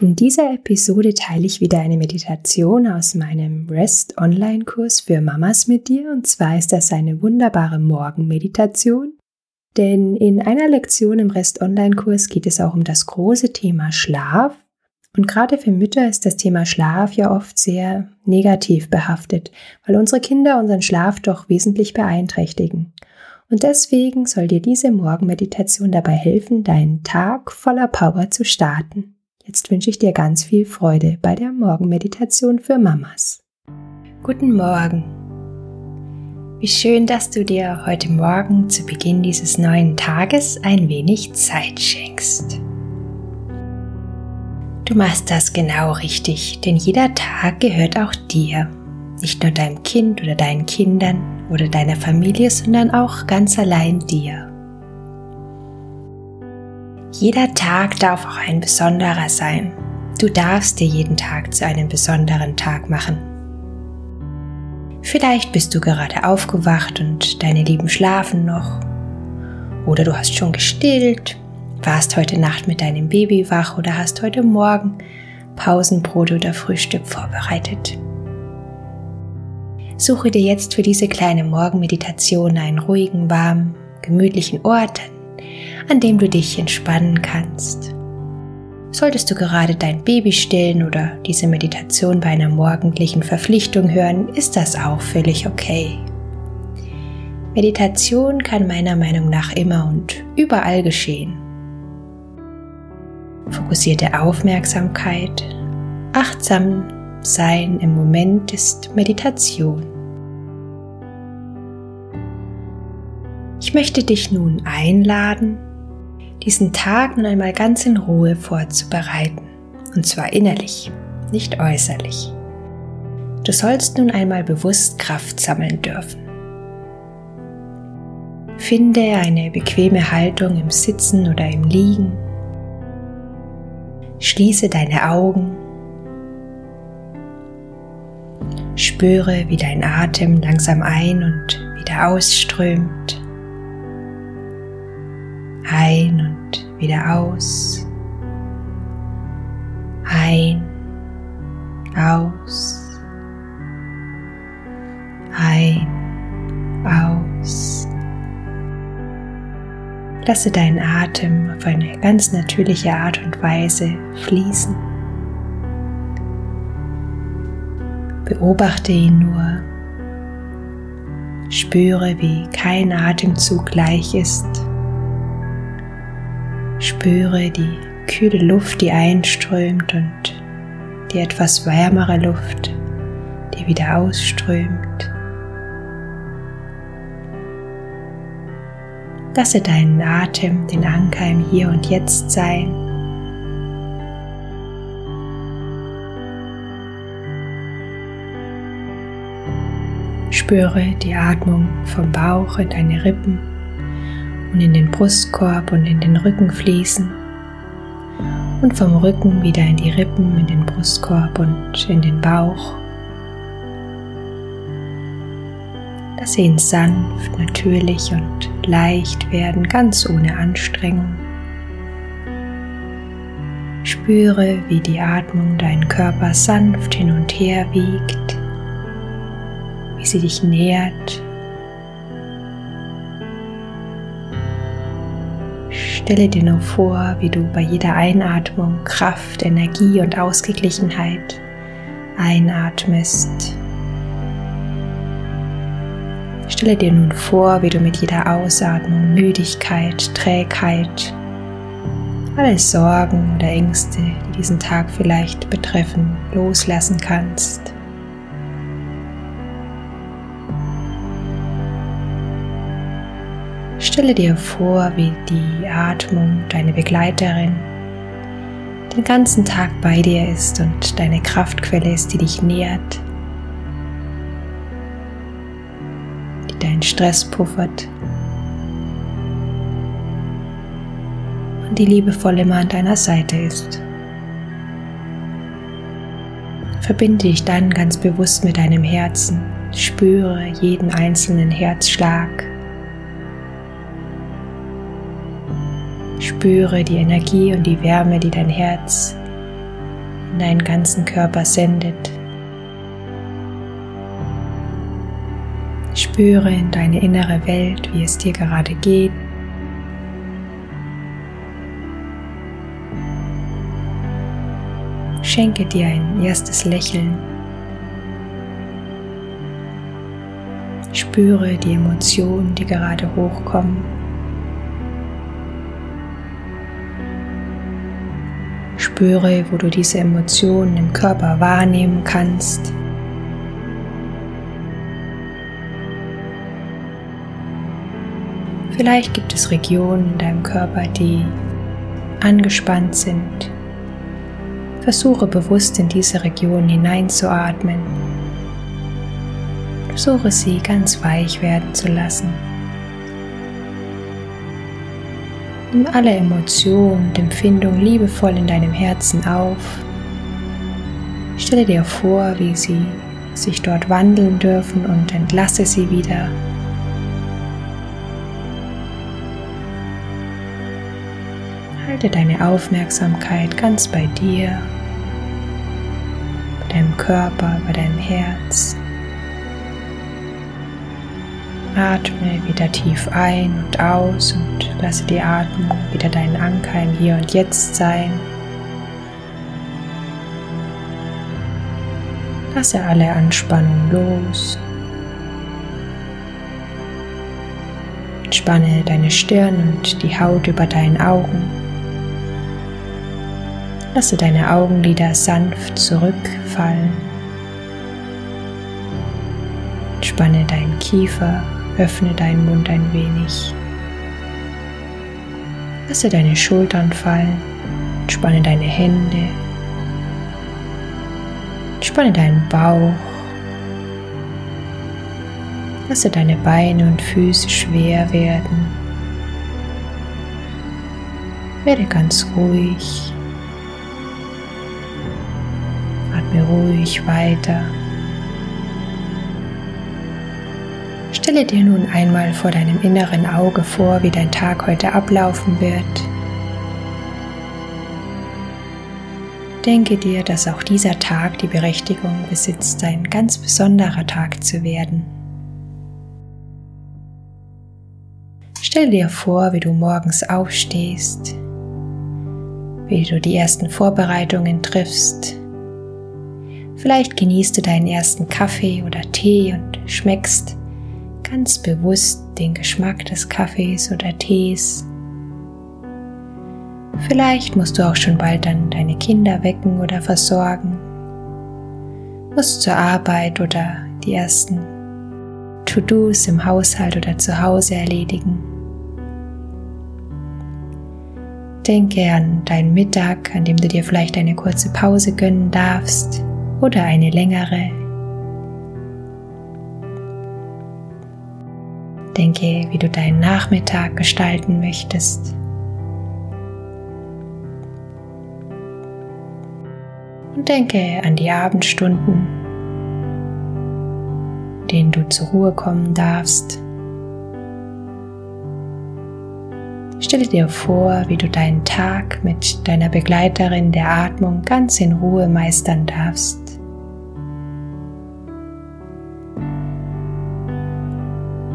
In dieser Episode teile ich wieder eine Meditation aus meinem Rest Online-Kurs für Mamas mit dir. Und zwar ist das eine wunderbare Morgenmeditation. Denn in einer Lektion im Rest Online-Kurs geht es auch um das große Thema Schlaf. Und gerade für Mütter ist das Thema Schlaf ja oft sehr negativ behaftet, weil unsere Kinder unseren Schlaf doch wesentlich beeinträchtigen. Und deswegen soll dir diese Morgenmeditation dabei helfen, deinen Tag voller Power zu starten. Jetzt wünsche ich dir ganz viel Freude bei der Morgenmeditation für Mamas. Guten Morgen. Wie schön, dass du dir heute Morgen zu Beginn dieses neuen Tages ein wenig Zeit schenkst. Du machst das genau richtig, denn jeder Tag gehört auch dir. Nicht nur deinem Kind oder deinen Kindern oder deiner Familie, sondern auch ganz allein dir. Jeder Tag darf auch ein besonderer sein. Du darfst dir jeden Tag zu einem besonderen Tag machen. Vielleicht bist du gerade aufgewacht und deine Lieben schlafen noch. Oder du hast schon gestillt, warst heute Nacht mit deinem Baby wach oder hast heute Morgen Pausenbrot oder Frühstück vorbereitet. Suche dir jetzt für diese kleine Morgenmeditation einen ruhigen, warmen, gemütlichen Ort, an dem du dich entspannen kannst. Solltest du gerade dein Baby stillen oder diese Meditation bei einer morgendlichen Verpflichtung hören, ist das auch völlig okay. Meditation kann meiner Meinung nach immer und überall geschehen. Fokussierte Aufmerksamkeit, achtsam sein im Moment ist Meditation. Ich möchte dich nun einladen, diesen Tag nun einmal ganz in Ruhe vorzubereiten. Und zwar innerlich, nicht äußerlich. Du sollst nun einmal bewusst Kraft sammeln dürfen. Finde eine bequeme Haltung im Sitzen oder im Liegen. Schließe deine Augen. Spüre, wie dein Atem langsam ein und wieder ausströmt ein und wieder aus. Ein, aus. Ein, aus. Lasse deinen Atem auf eine ganz natürliche Art und Weise fließen. Beobachte ihn nur. Spüre, wie kein Atemzug gleich ist Spüre die kühle Luft, die einströmt und die etwas wärmere Luft, die wieder ausströmt. Lasse deinen Atem den Anker im Hier und Jetzt sein. Spüre die Atmung vom Bauch in deine Rippen und in den Brustkorb und in den Rücken fließen und vom Rücken wieder in die Rippen, in den Brustkorb und in den Bauch. Lasse ihn sanft, natürlich und leicht werden, ganz ohne Anstrengung. Spüre, wie die Atmung deinen Körper sanft hin und her wiegt, wie sie dich nährt Stelle dir nur vor, wie du bei jeder Einatmung Kraft, Energie und Ausgeglichenheit einatmest. Stelle dir nun vor, wie du mit jeder Ausatmung Müdigkeit, Trägheit, alle Sorgen oder Ängste, die diesen Tag vielleicht betreffen, loslassen kannst. Stelle dir vor, wie die Atmung, deine Begleiterin, den ganzen Tag bei dir ist und deine Kraftquelle ist, die dich nährt, die deinen Stress puffert und die liebevoll immer an deiner Seite ist. Verbinde dich dann ganz bewusst mit deinem Herzen, spüre jeden einzelnen Herzschlag Spüre die Energie und die Wärme, die dein Herz in deinen ganzen Körper sendet. Spüre in deine innere Welt, wie es dir gerade geht. Schenke dir ein erstes Lächeln. Spüre die Emotionen, die gerade hochkommen. Spüre, wo du diese Emotionen im Körper wahrnehmen kannst. Vielleicht gibt es Regionen in deinem Körper, die angespannt sind. Versuche bewusst in diese Region hineinzuatmen. Versuche sie ganz weich werden zu lassen. Nimm alle Emotionen und Empfindungen liebevoll in deinem Herzen auf. Stelle dir vor, wie sie sich dort wandeln dürfen und entlasse sie wieder. Halte deine Aufmerksamkeit ganz bei dir, bei deinem Körper, bei deinem Herz. Atme wieder tief ein und aus und lasse die Atmung wieder deinen Anker im Hier und Jetzt sein. Lasse alle Anspannung los. Entspanne deine Stirn und die Haut über deinen Augen. Lasse deine Augenlider sanft zurückfallen. Entspanne deinen Kiefer Öffne deinen Mund ein wenig. Lasse deine Schultern fallen. Entspanne deine Hände. Entspanne deinen Bauch. Lasse deine Beine und Füße schwer werden. Werde ganz ruhig. Atme ruhig weiter. Stelle dir nun einmal vor deinem inneren Auge vor, wie dein Tag heute ablaufen wird. Denke dir, dass auch dieser Tag die Berechtigung besitzt, ein ganz besonderer Tag zu werden. Stell dir vor, wie du morgens aufstehst, wie du die ersten Vorbereitungen triffst. Vielleicht genießt du deinen ersten Kaffee oder Tee und schmeckst ganz bewusst den Geschmack des Kaffees oder Tees. Vielleicht musst du auch schon bald dann deine Kinder wecken oder versorgen, musst zur Arbeit oder die ersten To-Dos im Haushalt oder zu Hause erledigen. Denke an deinen Mittag, an dem du dir vielleicht eine kurze Pause gönnen darfst oder eine längere Denke, wie du deinen Nachmittag gestalten möchtest. Und denke an die Abendstunden, denen du zur Ruhe kommen darfst. Stelle dir vor, wie du deinen Tag mit deiner Begleiterin der Atmung ganz in Ruhe meistern darfst.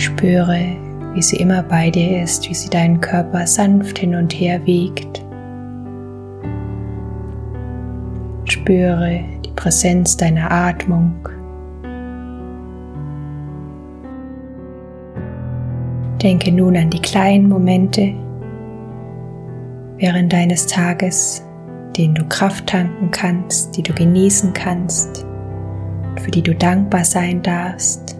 Spüre, wie sie immer bei dir ist, wie sie deinen Körper sanft hin und her wiegt. Spüre die Präsenz deiner Atmung. Denke nun an die kleinen Momente während deines Tages, denen du Kraft tanken kannst, die du genießen kannst, für die du dankbar sein darfst.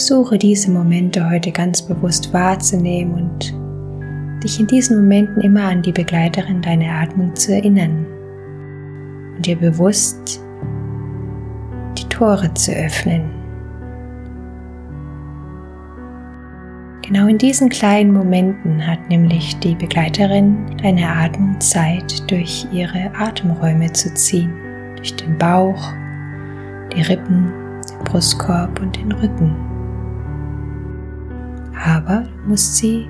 Suche diese Momente heute ganz bewusst wahrzunehmen und dich in diesen Momenten immer an die Begleiterin deiner Atmung zu erinnern und dir bewusst die Tore zu öffnen. Genau in diesen kleinen Momenten hat nämlich die Begleiterin deiner Atmung Zeit, durch ihre Atemräume zu ziehen, durch den Bauch, die Rippen, den Brustkorb und den Rücken aber du musst sie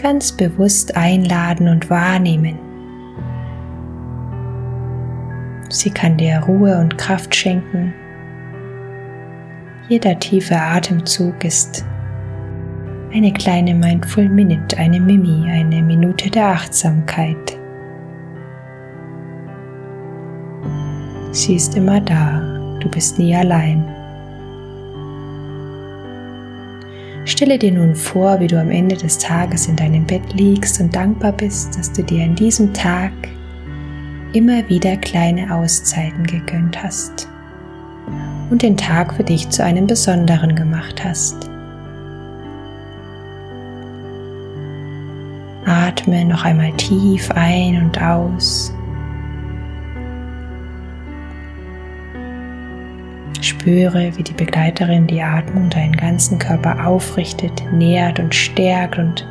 ganz bewusst einladen und wahrnehmen. Sie kann dir Ruhe und Kraft schenken. Jeder tiefe Atemzug ist eine kleine Mindful Minute, eine Mimi, eine Minute der Achtsamkeit. Sie ist immer da, du bist nie allein. Stelle dir nun vor, wie du am Ende des Tages in deinem Bett liegst und dankbar bist, dass du dir an diesem Tag immer wieder kleine Auszeiten gegönnt hast und den Tag für dich zu einem besonderen gemacht hast. Atme noch einmal tief ein und aus. Spüre, wie die Begleiterin die Atmung deinen ganzen Körper aufrichtet, nährt und stärkt und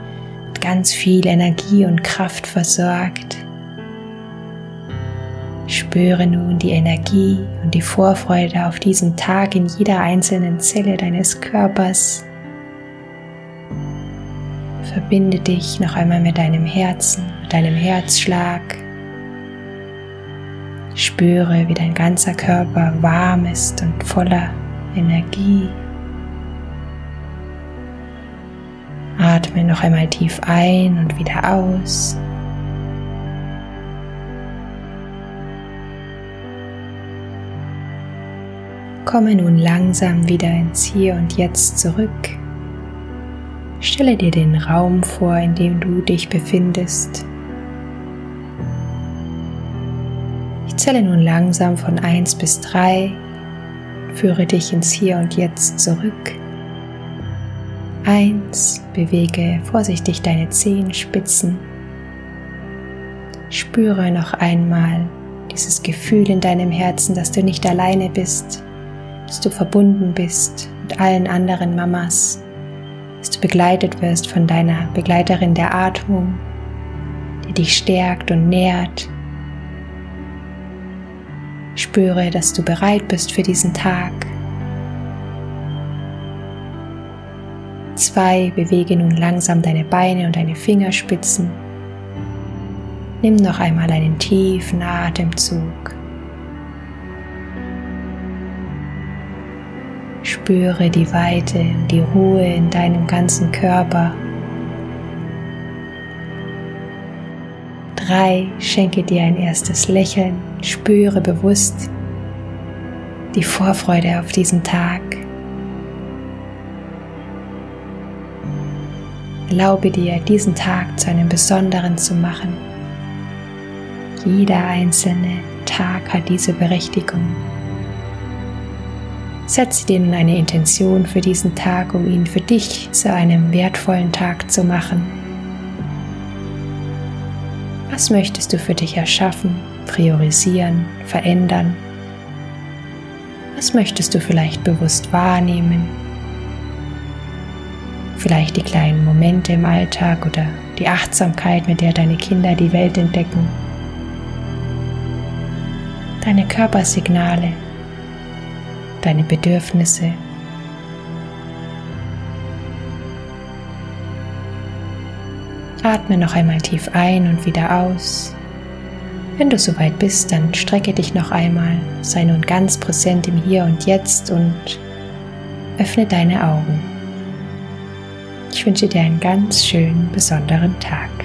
mit ganz viel Energie und Kraft versorgt. Spüre nun die Energie und die Vorfreude auf diesen Tag in jeder einzelnen Zelle deines Körpers. Verbinde dich noch einmal mit deinem Herzen, mit deinem Herzschlag. Spüre, wie dein ganzer Körper warm ist und voller Energie. Atme noch einmal tief ein und wieder aus. Komme nun langsam wieder ins Hier und Jetzt zurück. Stelle dir den Raum vor, in dem du dich befindest. Zähle nun langsam von 1 bis 3, führe dich ins Hier und Jetzt zurück. 1. Bewege vorsichtig deine Zehenspitzen. Spüre noch einmal dieses Gefühl in deinem Herzen, dass du nicht alleine bist, dass du verbunden bist mit allen anderen Mamas, dass du begleitet wirst von deiner Begleiterin der Atmung, die dich stärkt und nährt. Spüre, dass du bereit bist für diesen Tag. Zwei, bewege nun langsam deine Beine und deine Fingerspitzen. Nimm noch einmal einen tiefen Atemzug. Spüre die Weite und die Ruhe in deinem ganzen Körper. Drei, schenke dir ein erstes Lächeln, spüre bewusst die Vorfreude auf diesen Tag. Erlaube dir, diesen Tag zu einem besonderen zu machen. Jeder einzelne Tag hat diese Berechtigung. Setze dir nun eine Intention für diesen Tag, um ihn für dich zu einem wertvollen Tag zu machen. Was möchtest du für dich erschaffen, priorisieren, verändern? Was möchtest du vielleicht bewusst wahrnehmen? Vielleicht die kleinen Momente im Alltag oder die Achtsamkeit, mit der deine Kinder die Welt entdecken. Deine Körpersignale, deine Bedürfnisse. Atme noch einmal tief ein und wieder aus. Wenn du soweit bist, dann strecke dich noch einmal, sei nun ganz präsent im Hier und Jetzt und öffne deine Augen. Ich wünsche dir einen ganz schönen, besonderen Tag.